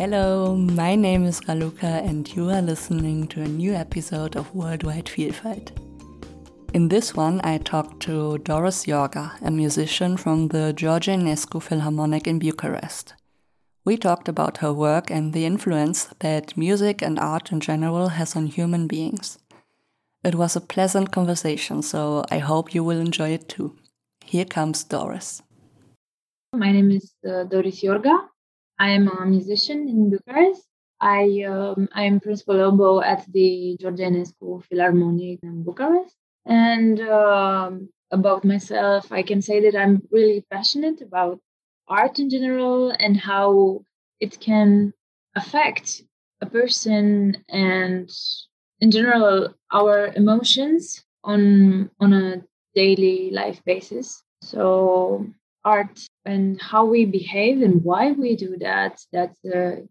Hello, my name is Raluca, and you are listening to a new episode of Worldwide Vielfalt. In this one, I talked to Doris Iorga, a musician from the George Enescu Philharmonic in Bucharest. We talked about her work and the influence that music and art in general has on human beings. It was a pleasant conversation, so I hope you will enjoy it too. Here comes Doris. My name is uh, Doris Iorga. I am a musician in Bucharest. I um, I am principal oboe at the George Enescu Philharmonic in Bucharest. And um, about myself, I can say that I'm really passionate about art in general and how it can affect a person and in general our emotions on on a daily life basis so art and how we behave and why we do that that's a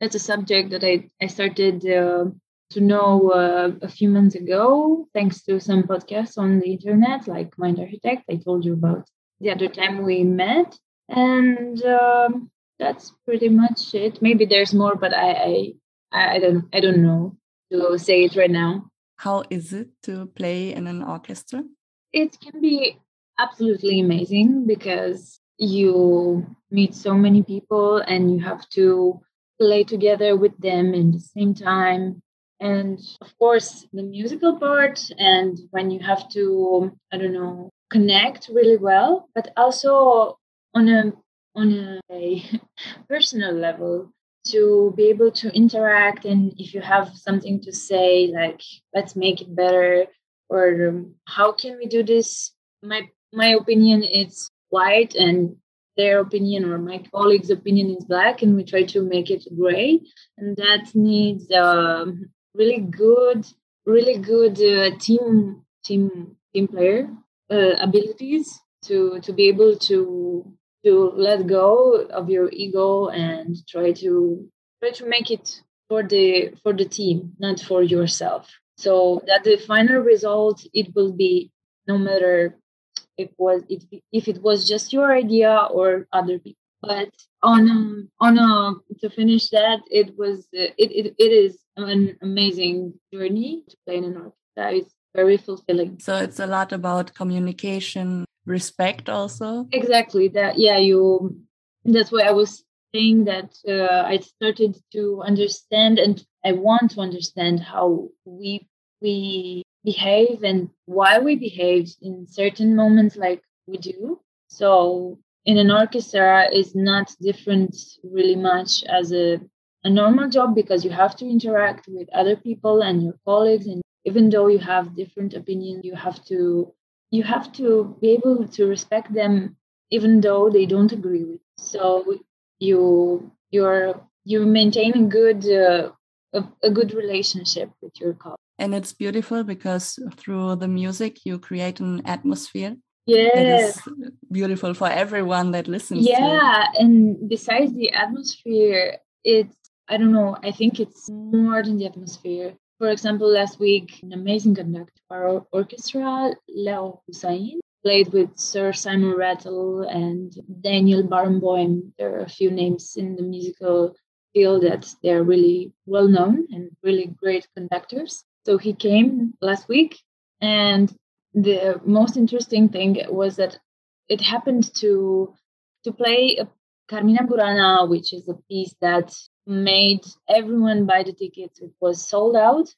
that's a subject that i i started uh, to know uh, a few months ago thanks to some podcasts on the internet like mind architect. I told you about the other time we met and um, that's pretty much it. Maybe there's more but i i i don't i don't know to say it right now. How is it to play in an orchestra? It can be absolutely amazing because you meet so many people and you have to play together with them in the same time. And of course the musical part and when you have to i don't know connect really well but also on a on a personal level to be able to interact. And if you have something to say like let's make it better or um, how can we do this? My my opinion is white and their opinion or my colleague's opinion is black and we try to make it gray. And that needs um, really good really good uh, team team team player uh, abilities to to be able to to let go of your ego and try to try to make it for the for the team not for yourself. So that the final result it will be no matter if was if, if it was just your idea or other people but on um, on a to finish that it was uh, it, it it is an amazing journey to play in an orchestra it's very fulfilling. So it's a lot about communication respect also? Exactly. That yeah you that's why i was saying that uh, i started to understand and i want to understand how we we behave and why we behave in certain moments like we do so in an orchestra is not different really much as a, a normal job because you have to interact with other people and your colleagues and even though you have different opinions you have to you have to be able to respect them even though they don't agree with you. so you you're you maintain a good uh, a, a good relationship with your colleagues and it's beautiful because through the music you create an atmosphere yes beautiful for everyone that listens yeah and besides the atmosphere it's i don't know i think it's more than the atmosphere for example, last week, an amazing conductor our orchestra, Leo Hussain, played with Sir Simon Rattle and Daniel Barenboim. There are a few names in the musical field that they're really well known and really great conductors. So he came last week, and the most interesting thing was that it happened to to play a Carmina Burana, which is a piece that made everyone buy the tickets. It was sold out,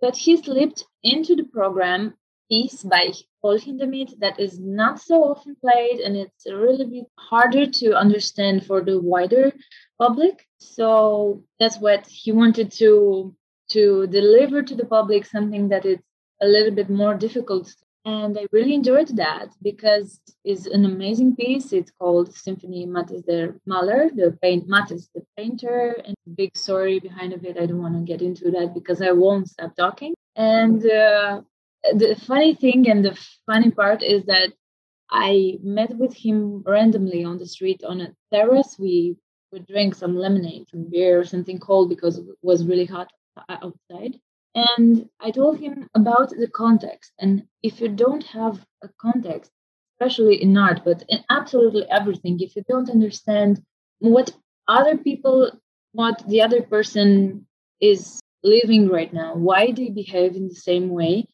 but he slipped into the program piece by Paul Hindemith that is not so often played and it's a really bit harder to understand for the wider public. So that's what he wanted to to deliver to the public something that is a little bit more difficult and I really enjoyed that because it's an amazing piece. It's called Symphony Mathis der Maler, the paint Mathis the painter, and big story behind of it. I don't want to get into that because I won't stop talking. And uh, the funny thing and the funny part is that I met with him randomly on the street on a terrace. We would drink some lemonade, some beer, or something cold because it was really hot Uh, outside. And I told him about the context. And if you don't have a context, especially in art, but in absolutely everything, if you don't understand what other people what the other person is living right now, why they behave in the same way.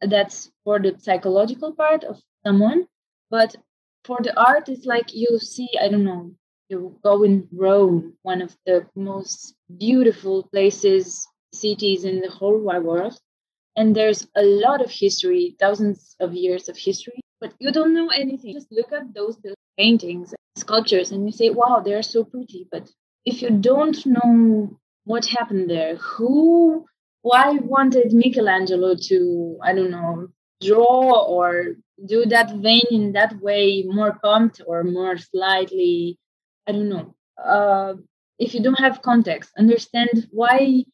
That's for the psychological part of someone. But for the art, it's like you see, I don't know, you go in Rome, one of the most beautiful places, cities in the whole wide world. And there's a lot of history, thousands of years of history, but you don't know anything. Just look at those paintings, sculptures, and you say, wow, they're so pretty. But if you don't know what happened there, who, why wanted Michelangelo to, I don't know, draw or do that vein in that way more pumped or more slightly, I don't know. Uh, if you don't have context, understand why,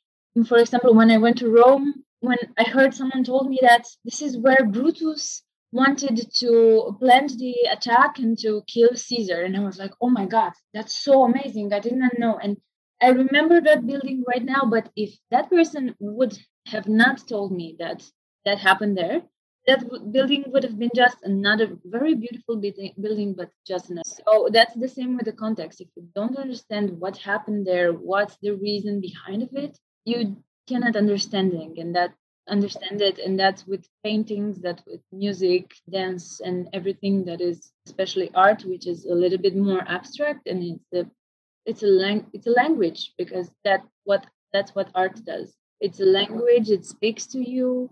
for example, when I went to Rome, when I heard someone told me that this is where Brutus wanted to plan the attack and to kill Caesar. And I was like, oh my God, that's so amazing. I did not know. And I remember that building right now, but if that person would have not told me that that happened there, that building would have been just another very beautiful building, but just another. So that's the same with the context. If you don't understand what happened there, what's the reason behind of it, you cannot understanding, and that understand it and that's with paintings that with music dance and everything that is especially art which is a little bit more abstract and it's a it's a lang- it's a language because that what that's what art does. It's a language it speaks to you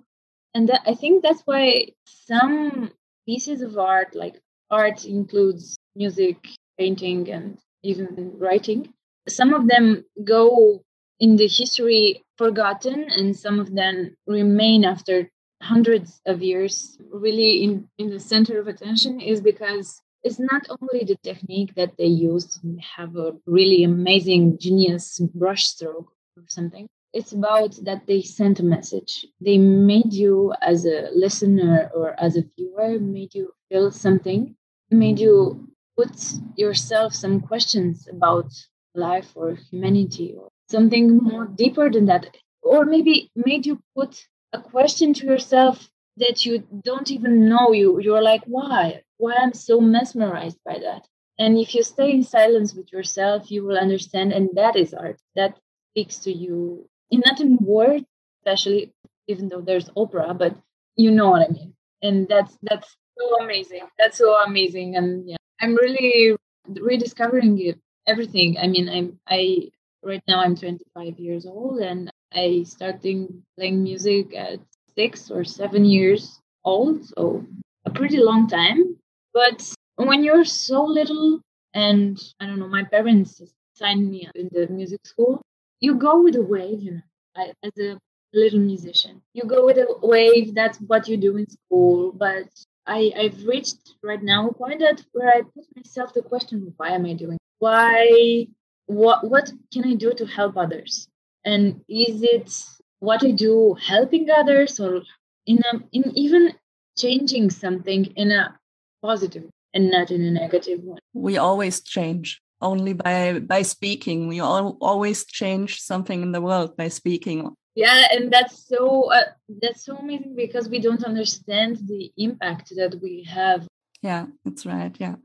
and that, i think that's why some pieces of art like art includes music painting and even writing some of them go in the history forgotten and some of them remain after hundreds of years really in, in the center of attention is because it's not only the technique that they use to have a really amazing genius brushstroke or something. It's about that they sent a message. They made you as a listener or as a viewer made you feel something made you put yourself some questions about life or humanity or something mm-hmm. more deeper than that or maybe made you put a question to yourself that you don't even know you you're like why? Why i'm so mesmerized by that? And if you stay in silence with yourself you will understand and that is art. That speaks to you in not in words especially even though there's opera but you know what i mean. And that's that's so amazing. That's so amazing and yeah i'm really rediscovering it everything. I mean i'm i right now I'm 25 years old and I started playing music at six or seven years old, so a pretty long time. But when you're so little, and I don't know, my parents signed me up in the music school, you go with the wave, you know, I, as a little musician. You go with a wave, that's what you do in school. But I, I've reached right now a point that where I put myself the question, why am I doing? Why what what can I do to help others? And is it what I do helping others or in a, in even changing something in a positive and not in a negative one? We always change only by by speaking. We all, always change something in the world by speaking. Yeah, and that's so uh, that's so amazing because we don't understand the impact that we have. Yeah, that's right. Yeah,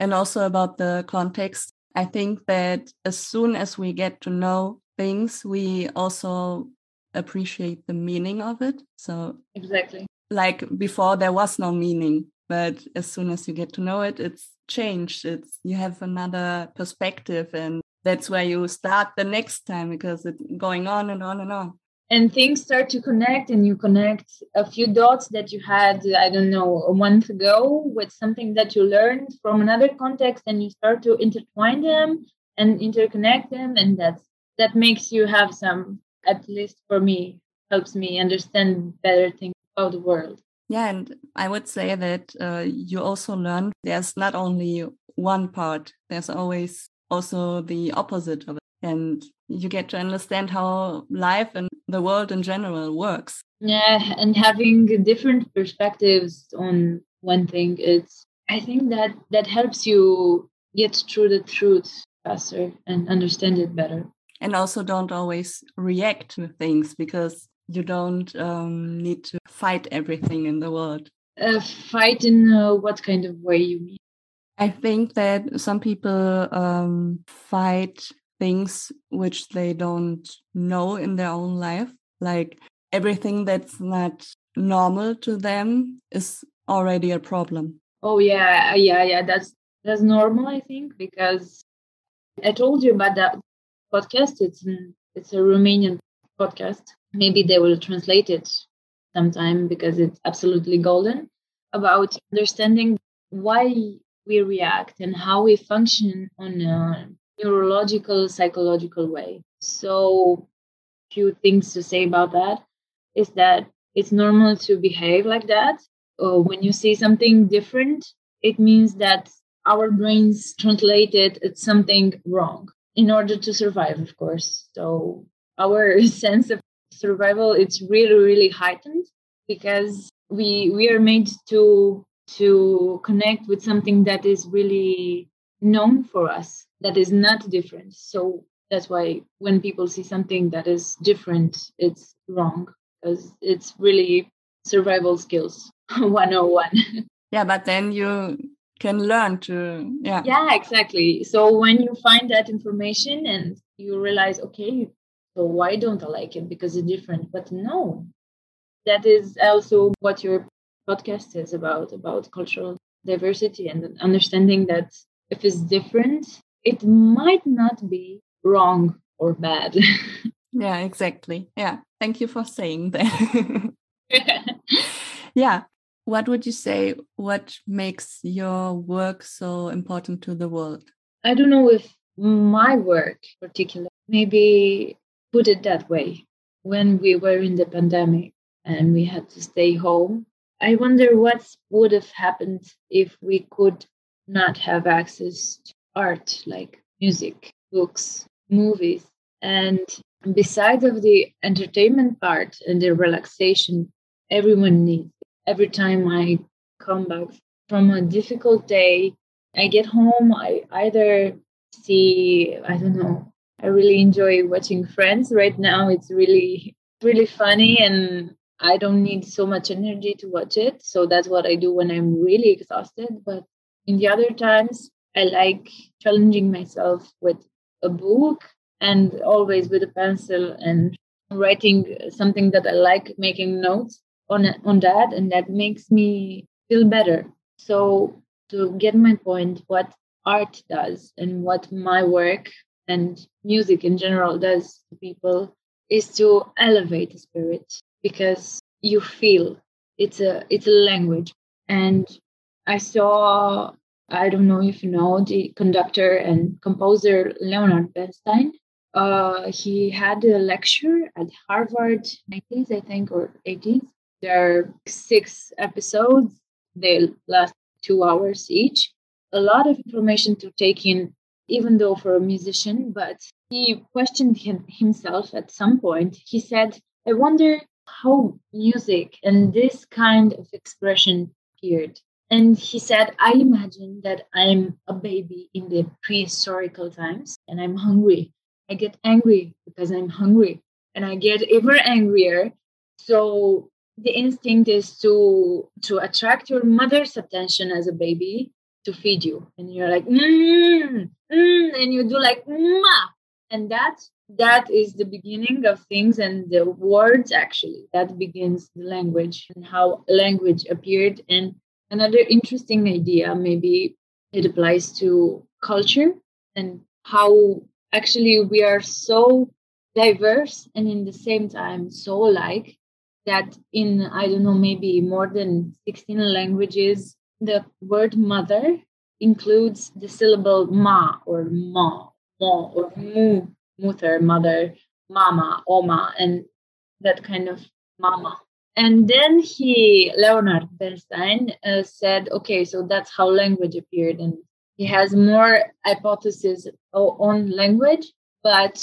and also about the context I think that as soon as we get to know things, we also appreciate the meaning of it. So, exactly. Like before, there was no meaning, but as soon as you get to know it, it's changed. It's you have another perspective, and that's where you start the next time because it's going on and on and on and things start to connect and you connect a few dots that you had i don't know a month ago with something that you learned from another context and you start to intertwine them and interconnect them. And that's that makes you have some at least for me helps me understand better things about the world. Yeah and i would say that uh, you also learn there's not only one part there's always also the opposite of it and you get to understand how life and the world in general works. Yeah, and having different perspectives on one thing, it's I think that that helps you get through the truth faster and understand it better. And also don't always react to things because you don't um, need to fight everything in the world. Uh, fight in uh, what kind of way you mean? I think that some people um, fight things which they don't know in their own life. Like everything that's not normal to them is already a problem. Oh yeah, yeah, yeah. That's that's normal, I think, because I told you about that podcast. It's it's a Romanian podcast. Maybe they will translate it sometime because it's absolutely golden about understanding why we react and how we function on a neurological psychological way. So few things to say about that is that it's normal to behave like that. Uh, when you see something different it means that our brains translate it as something wrong in order to survive of course. So our sense of survival it's really really heightened because we we are made to to connect with something that is really known for us that is not different. So that's why when people see something that is different it's wrong because it's really survival skills 101 yeah but then you can learn to yeah. Yeah exactly. So when you find that information and you realize okay so why don't i like it? Because it's different. But no that is also what your podcast is about about cultural diversity and understanding that if it's different it might not be wrong or bad. Yeah exactly. Yeah thank you for saying that. Yeah what would you say what makes your work so important to the world? I don't know if my work particular maybe put it that way. When we were in the pandemic and we had to stay home. I wonder what would have happened if we could not have access to art like music, books, movies. And besides of the entertainment part and the relaxation everyone needs. Every time I come back from a difficult day, I get home, I either see, I don't know, I really enjoy watching Friends right now. It's really, really funny and I don't need so much energy to watch it. So that's what I do when I'm really exhausted. But in the other times, I like challenging myself with a book and always with a pencil and writing something that I like, making notes on on that, and that makes me feel better. So to get my point, what art does and what my work and music in general does to people is to elevate the spirit because you feel it's a it's a language and i saw i don't know if you know the conductor and composer leonard bernstein. Uh, he had a lecture at harvard 90s i think or 80s there are six episodes they last two hours each. A lot of information to take in even though for a musician but he questioned him, himself at some point. He said i wonder how music and this kind of expression appeared. And he said, I imagine that I'm a baby in the prehistorical times and I'm hungry. I get angry because I'm hungry and I get ever angrier. So the instinct is to to attract your mother's attention as a baby to feed you. And you're like, mm, mm, and you do like, ma. And that's that is the beginning of things and the words actually that begins the language and how language appeared and another interesting idea maybe it applies to culture and how actually we are so diverse and in the same time so alike that in i don't know maybe more than 16 languages the word mother includes the syllable ma or ma mo or mu mother, mother, mama, oma, and that kind of mama. And then he, Leonard Bernstein, uh, said, okay, so that's how language appeared. And he has more hypotheses on language, but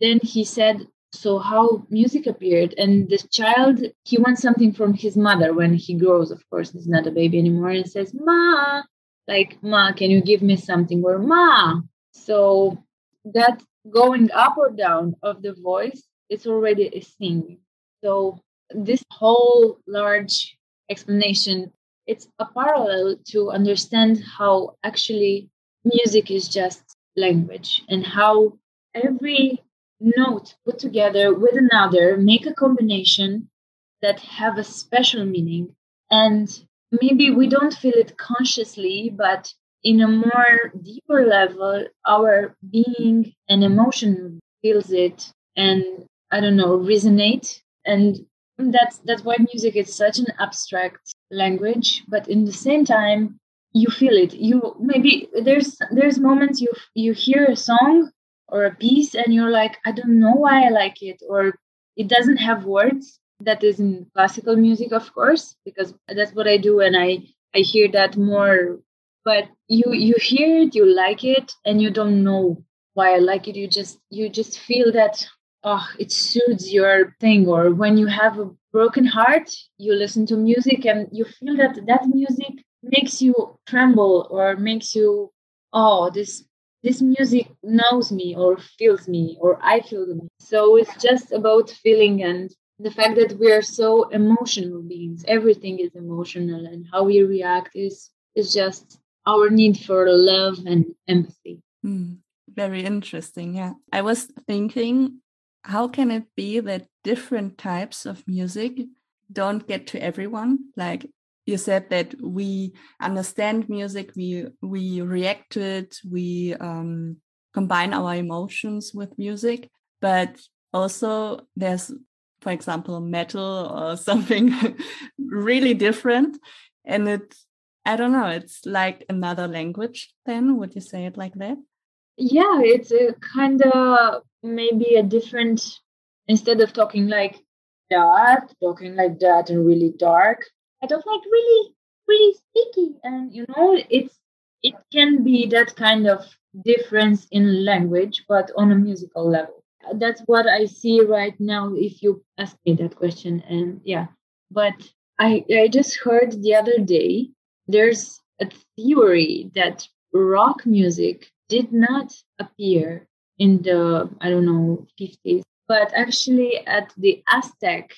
then he said, so how music appeared and the child he wants something from his mother when he grows. Of course he's not a baby anymore. And says ma like ma can you give me something? Or ma. So that going up or down of the voice it's already a singing so this whole large explanation it's a parallel to understand how actually music is just language and how every note put together with another make a combination that have a special meaning. And maybe we don't feel it consciously but in a more deeper level our being and emotion feels it and i don't know resonate. And that's that's why music is such an abstract language but in the same time you feel it. You maybe there's there's moments you you hear a song or a piece and you're like i don't know why i like it or it doesn't have words. That is in classical music of course because that's what i do and i i hear that more. But you you hear it you like it and you don't know why i like it. You just you just feel that oh it suits your thing or when you have a broken heart you listen to music and you feel that that music makes you tremble or makes you oh this this music knows me or feels me or i feel them so it's just about feeling and the fact that we are so emotional beings. Everything is emotional and how we react is is just our need for love and empathy. Mm, very interesting yeah. I was thinking how can it be that different types of music don't get to everyone? Like you said that we understand music we we react to it we um, combine our emotions with music but also there's for example metal or something really different and it i don't know it's like another language then would you say it like that yeah it's a kind of maybe a different instead of talking like that talking like that and really dark I don't like really, really sticky. And you know, it's it can be that kind of difference in language, but on a musical level. That's what I see right now. If you ask me that question, and yeah, but I I just heard the other day there's a theory that rock music did not appear in the I don't know 50s, but actually at the Aztec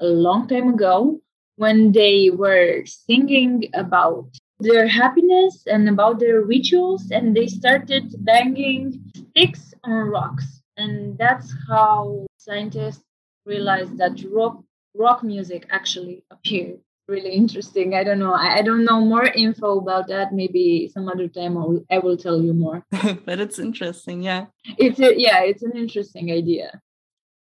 a long time ago when they were singing about their happiness and about their rituals and they started banging sticks on rocks. And that's how scientists realized that rock rock music actually appeared really interesting. I don't know. I, I don't know more info about that. Maybe some other time I'll, i will tell you more. But it's interesting yeah. It's a, yeah it's an interesting idea.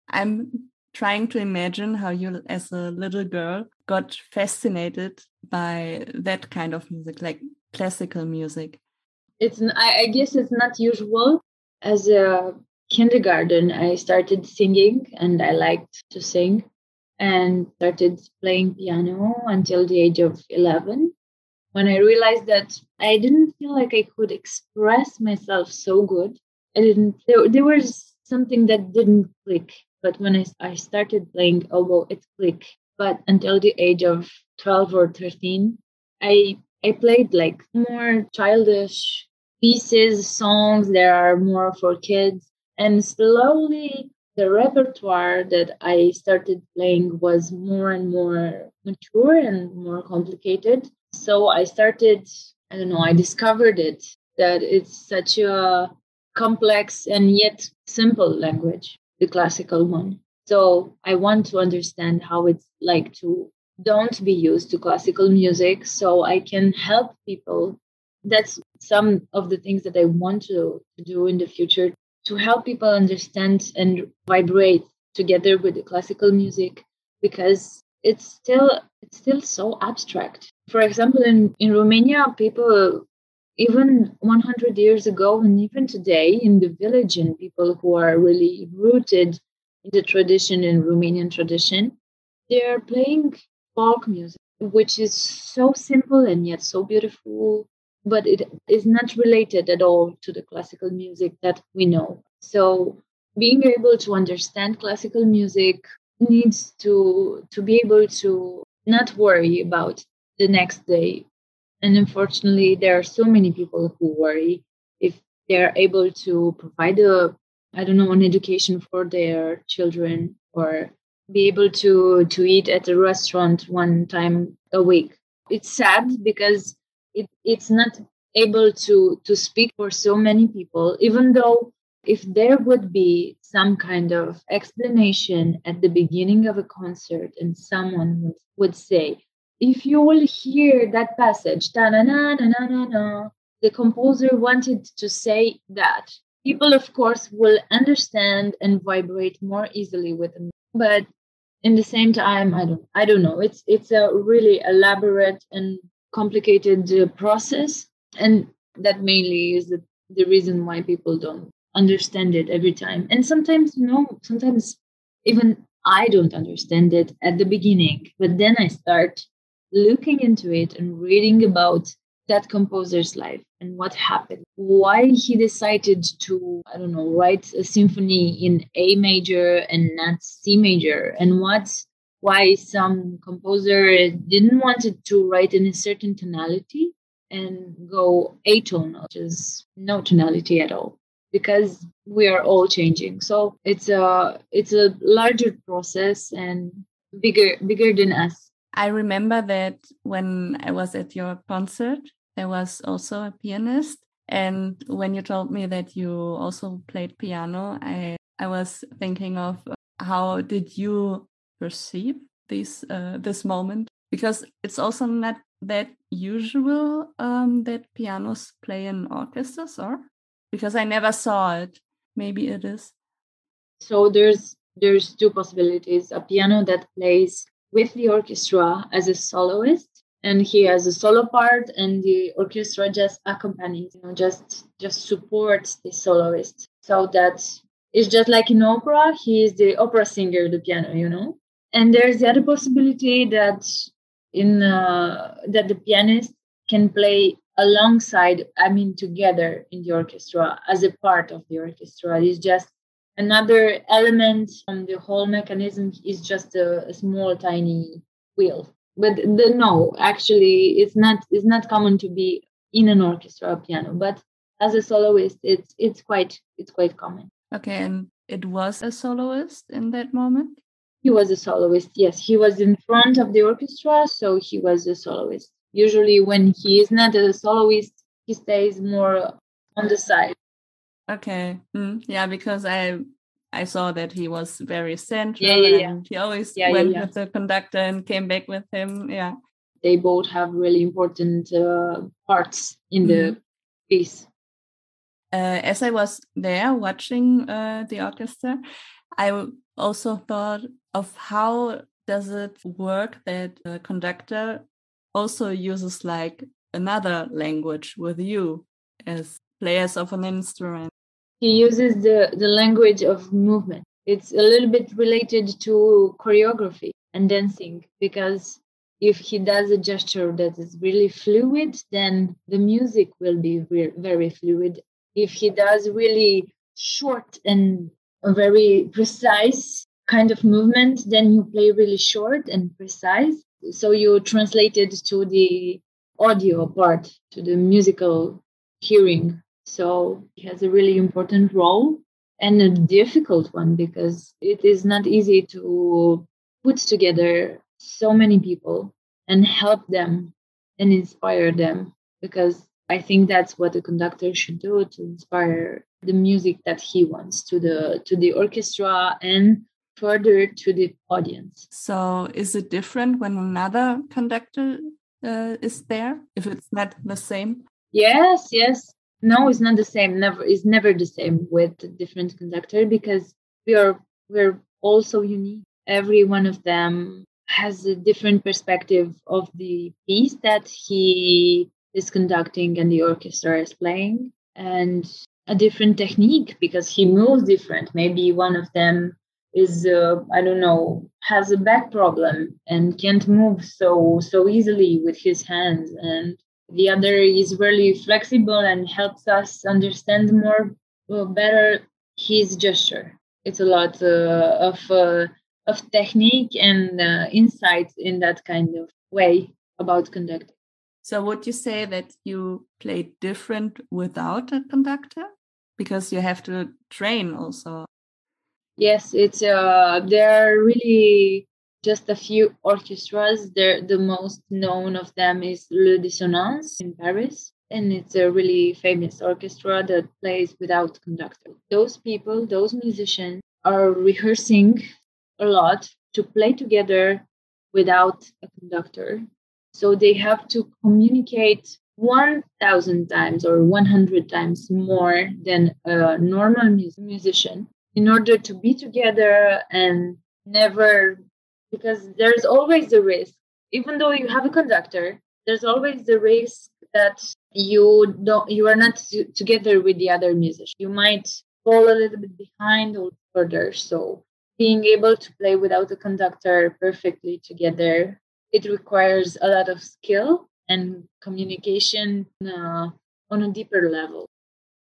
I'm trying to imagine how you, as a little girl, got fascinated by that kind of music, like classical music. It's, I guess, it's not usual. As a kindergarten, I started singing, and I liked to sing, and started playing piano until the age of eleven. When I realized that I didn't feel like I could express myself so good, I didn't. There, there was something that didn't click but when I, I started playing oh, oboe, it clicked. But until the age of 12 or 13, I I played like more childish pieces, songs that are more for kids. And slowly the repertoire that I started playing was more and more mature and more complicated. So I started, I don't know, I discovered it that it's such a complex and yet simple language the classical one. So I want to understand how it's like to don't be used to classical music so I can help people. That's some of the things that I want to, do in the future to help people understand and vibrate together with the classical music because it's still it's still so abstract. For example, in, in Romania, people even 100 years ago and even today in the village and people who are really rooted in the tradition in romanian tradition they are playing folk music which is so simple and yet so beautiful but it is not related at all to the classical music that we know so being able to understand classical music needs to to be able to not worry about the next day and unfortunately, there are so many people who worry if they're able to provide a, I don't know, an education for their children or be able to to eat at a restaurant one time a week. It's sad because it, it's not able to to speak for so many people, even though if there would be some kind of explanation at the beginning of a concert and someone would say, if you will hear that passage, na na na na na na, the composer wanted to say that. People, of course, will understand and vibrate more easily with them. But in the same time, I don't, I don't know. It's it's a really elaborate and complicated uh, process, and that mainly is the, the reason why people don't understand it every time. And sometimes, you no, sometimes even I don't understand it at the beginning, but then I start looking into it and reading about that composer's life and what happened, why he decided to, I don't know, write a symphony in A major and not C major, and what why some composer didn't want it to write in a certain tonality and go atonal, which is no tonality at all because we are all changing. So it's a it's a larger process and bigger bigger than us. I remember that when i was at your concert there was also a pianist. And when you told me that you also played piano i i was thinking of uh, how did you perceive this uh, this moment because it's also not that usual um, that pianos play in orchestras or because I never saw it. Maybe it is. So there's there's two possibilities: a piano that plays with the orchestra as a soloist, and he has a solo part, and the orchestra just accompanies, you know, just just supports the soloist. So that it's just like in opera, he is the opera singer, the piano, you know. And there's the other possibility that in uh, that the pianist can play alongside, I mean, together in the orchestra as a part of the orchestra. It's just another element from the whole mechanism is just a, a small, tiny wheel. But the, no, actually, it's not. It's not common to be in an orchestra or piano. But as a soloist, it's it's quite it's quite common. Okay, and it was a soloist in that moment. He was a soloist. Yes, he was in front of the orchestra, so he was a soloist. Usually when he is not a soloist he stays more on the side. Okay mm, yeah because i i saw that he was very central yeah, yeah, and he always yeah, went with the conductor and came back with him yeah. They both have really important uh, parts in the mm-hmm. piece. Uh, as i was there watching uh, the orchestra i also thought of how does it work that a conductor also uses like another language with you as players of an instrument. He uses the, the language of movement. It's a little bit related to choreography and dancing because if he does a gesture that is really fluid, then the music will be very fluid. If he does really short and very precise kind of movement, then you play really short and precise. So you translate it to the audio part to the musical hearing. So it has a really important role and a difficult one because it is not easy to put together so many people and help them and inspire them because i think that's what a conductor should do to inspire the music that he wants to the to the orchestra and further to the audience. So, is it different when another conductor uh, is there if it's not the same? Yes, yes. No, it's not the same. Never is never the same with a different conductor because we are we're all so unique. Every one of them has a different perspective of the piece that he is conducting and the orchestra is playing and a different technique because he moves different. Maybe one of them is uh, i don't know has a back problem and can't move so so easily with his hands. And the other is really flexible and helps us understand more uh, better his gesture. It's a lot uh, of uh, of technique and uh, insight in that kind of way about conducting. So would you say that you play different without a conductor? Because you have to train also Yes, it's uh, there are really just a few orchestras. There, the most known of them is Les Dissonances in Paris, and it's a really famous orchestra that plays without conductor. Those people, those musicians, are rehearsing a lot to play together without a conductor. So they have to communicate 1,000 times or 100 times more than a normal musician in order to be together and never, because there's always the risk, even though you have a conductor, there's always the risk that you don't you are not together with the other musician. You might fall a little bit behind or further. So being able to play without a conductor perfectly together it requires a lot of skill and communication uh, on a deeper level.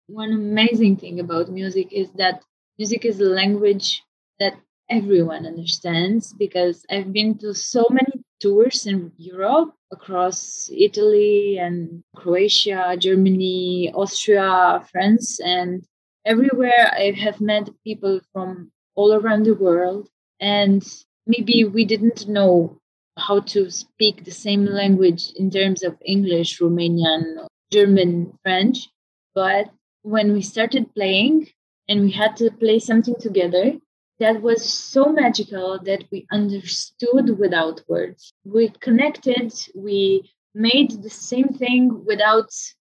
One amazing thing about music is that music is a language that everyone understands because i've been to so many tours in europe across Italy and Croatia, Germany, Austria, France, and everywhere I have met people from all around the world. And maybe we didn't know how to speak the same language in terms of English, Romanian, German, French. But when we started playing and we had to play something together, that was so magical that we understood without words. We connected, we made the same thing without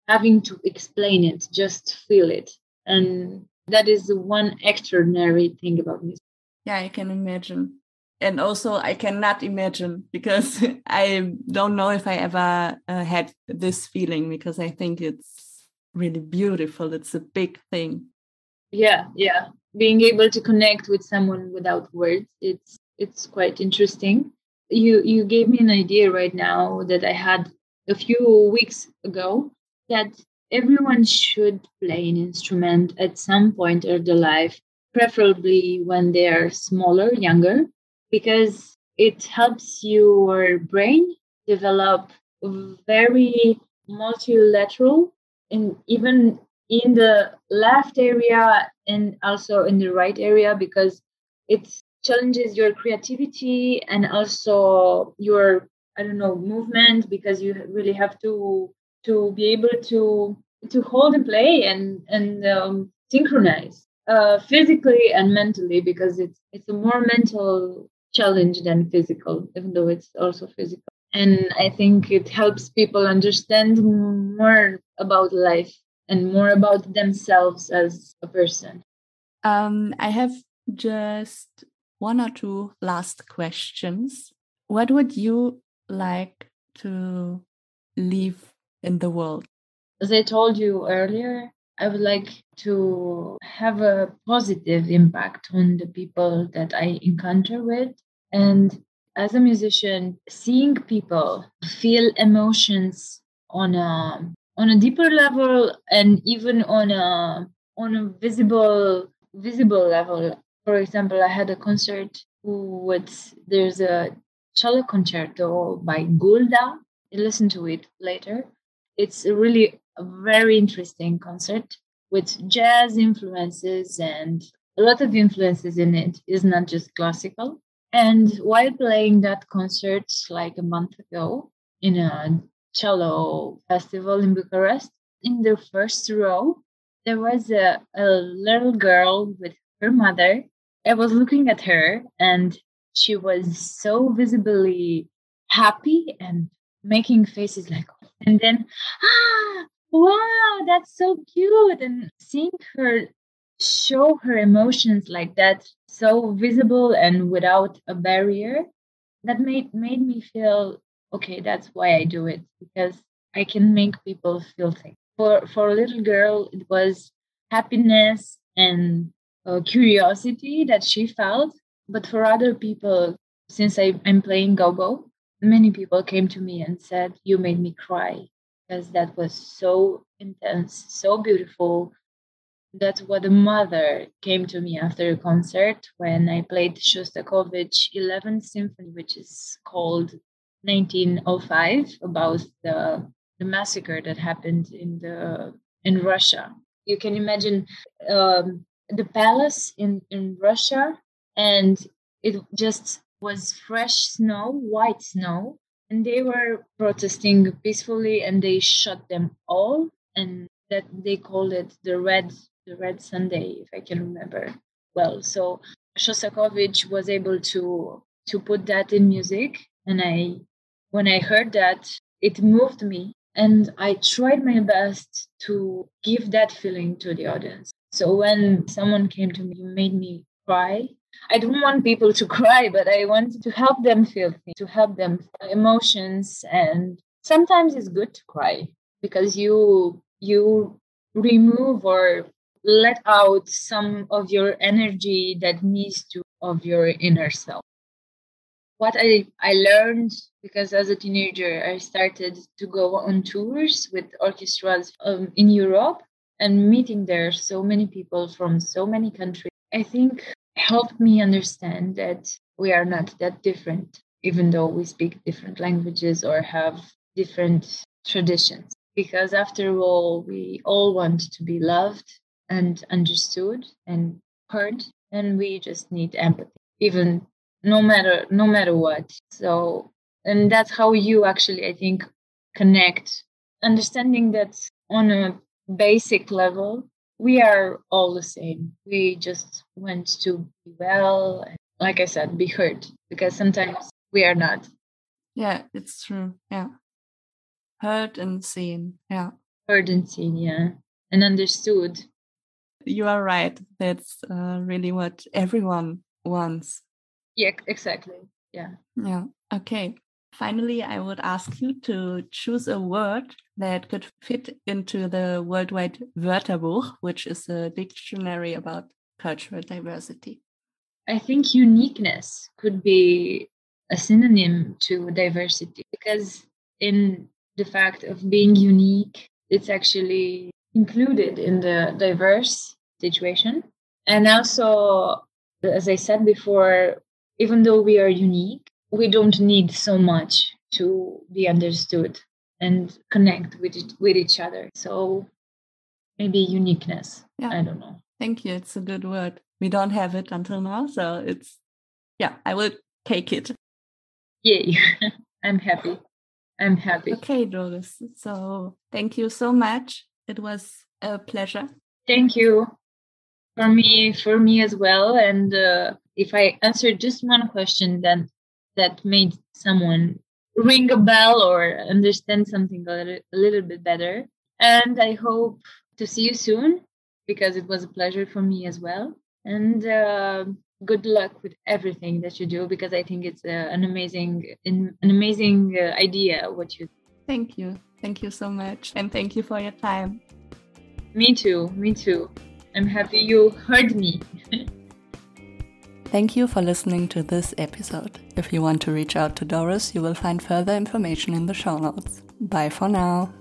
having to explain it, just feel it. And that is the one extraordinary thing about music. Yeah, I can imagine. And also, I cannot imagine because I don't know if I ever uh, had this feeling because I think it's really beautiful. It's a big thing. Yeah, yeah. Being able to connect with someone without words it's it's quite interesting. You you gave me an idea right now that i had a few weeks ago that everyone should play an instrument at some point of their life preferably when they are smaller younger because it helps your brain develop very multilateral and even in the left area and also in the right area because it challenges your creativity and also your i don't know movement because you really have to to be able to to hold and play and and um, synchronize uh, physically and mentally because it's it's a more mental challenge than physical even though it's also physical. And i think it helps people understand more about life and more about themselves as a person. Um, I have just one or two last questions. What would you like to leave in the world? As I told you earlier, I would like to have a positive impact on the people that I encounter with. And as a musician, seeing people feel emotions on a on a deeper level and even on a on a visible visible level. For example, I had a concert with there's a cello concerto by Gulda. Listen to it later. It's a really a very interesting concert with jazz influences and a lot of influences in it. Is not just classical. And while playing that concert like a month ago in a cello festival in Bucharest. In the first row, there was a, a little girl with her mother. I was looking at her, and she was so visibly happy and making faces like, and then, ah, wow, that's so cute. And seeing her show her emotions like that, so visible and without a barrier, that made made me feel okay, that's why I do it because I can make people feel things. For for a little girl, it was happiness and uh, curiosity that she felt. But for other people, since I, I'm playing go-go, many people came to me and said, "You made me cry," because that was so intense, so beautiful. That's what the mother came to me after a concert when I played Shostakovich 11th Symphony, which is called 1905 about the, the massacre that happened in the in Russia. You can imagine um, the palace in, in Russia, and it just was fresh snow, white snow, and they were protesting peacefully and they shot them all and that they called it the red the red sunday if i can remember well so shostakovich was able to to put that in music and i when i heard that it moved me and i tried my best to give that feeling to the audience so when someone came to me made me cry I don't want people to cry, but I wanted to help them feel things, to help them emotions. And sometimes it's good to cry because you you remove or let out some of your energy that needs to of your inner self. What I, I learned because as a teenager I started to go on tours with orchestras um, in Europe and meeting there so many people from so many countries. I think helped me understand that we are not that different, even though we speak different languages or have different traditions. Because after all, we all want to be loved and understood and heard, and we just need empathy, even no matter no matter what. So, and that's how you actually, I think, connect, understanding that on a basic level, we are all the same. We just want to be well, and, like I said, be heard because sometimes we are not. Yeah, it's true. Yeah. Heard and seen. Yeah. Heard and seen, yeah. And understood. You are right. That's uh, really what everyone wants. Yeah, exactly. Yeah. Yeah. Okay. Finally, I would ask you to choose a word that could fit into the Worldwide Wörterbuch, which is a dictionary about cultural diversity. I think uniqueness could be a synonym to diversity because, in the fact of being unique, it's actually included in the diverse situation. And also, as I said before, even though we are unique, we don't need so much to be understood and connect with it, with each other. So maybe uniqueness. Yeah. I don't know. Thank you. It's a good word. We don't have it until now, so it's yeah. I will take it. Yay! I'm happy. I'm happy. Okay, Doris. So thank you so much. It was a pleasure. Thank you for me for me as well. And uh, if I answered just one question, then that made someone ring a bell or understand something a little, a little bit better. And I hope to see you soon because it was a pleasure for me as well. And uh, good luck with everything that you do because I think it's uh, an amazing, an amazing uh, idea what you. Thank you, thank you so much, and thank you for your time. Me too, me too. I'm happy you heard me. Thank you for listening to this episode. If you want to reach out to Doris, you will find further information in the show notes. Bye for now.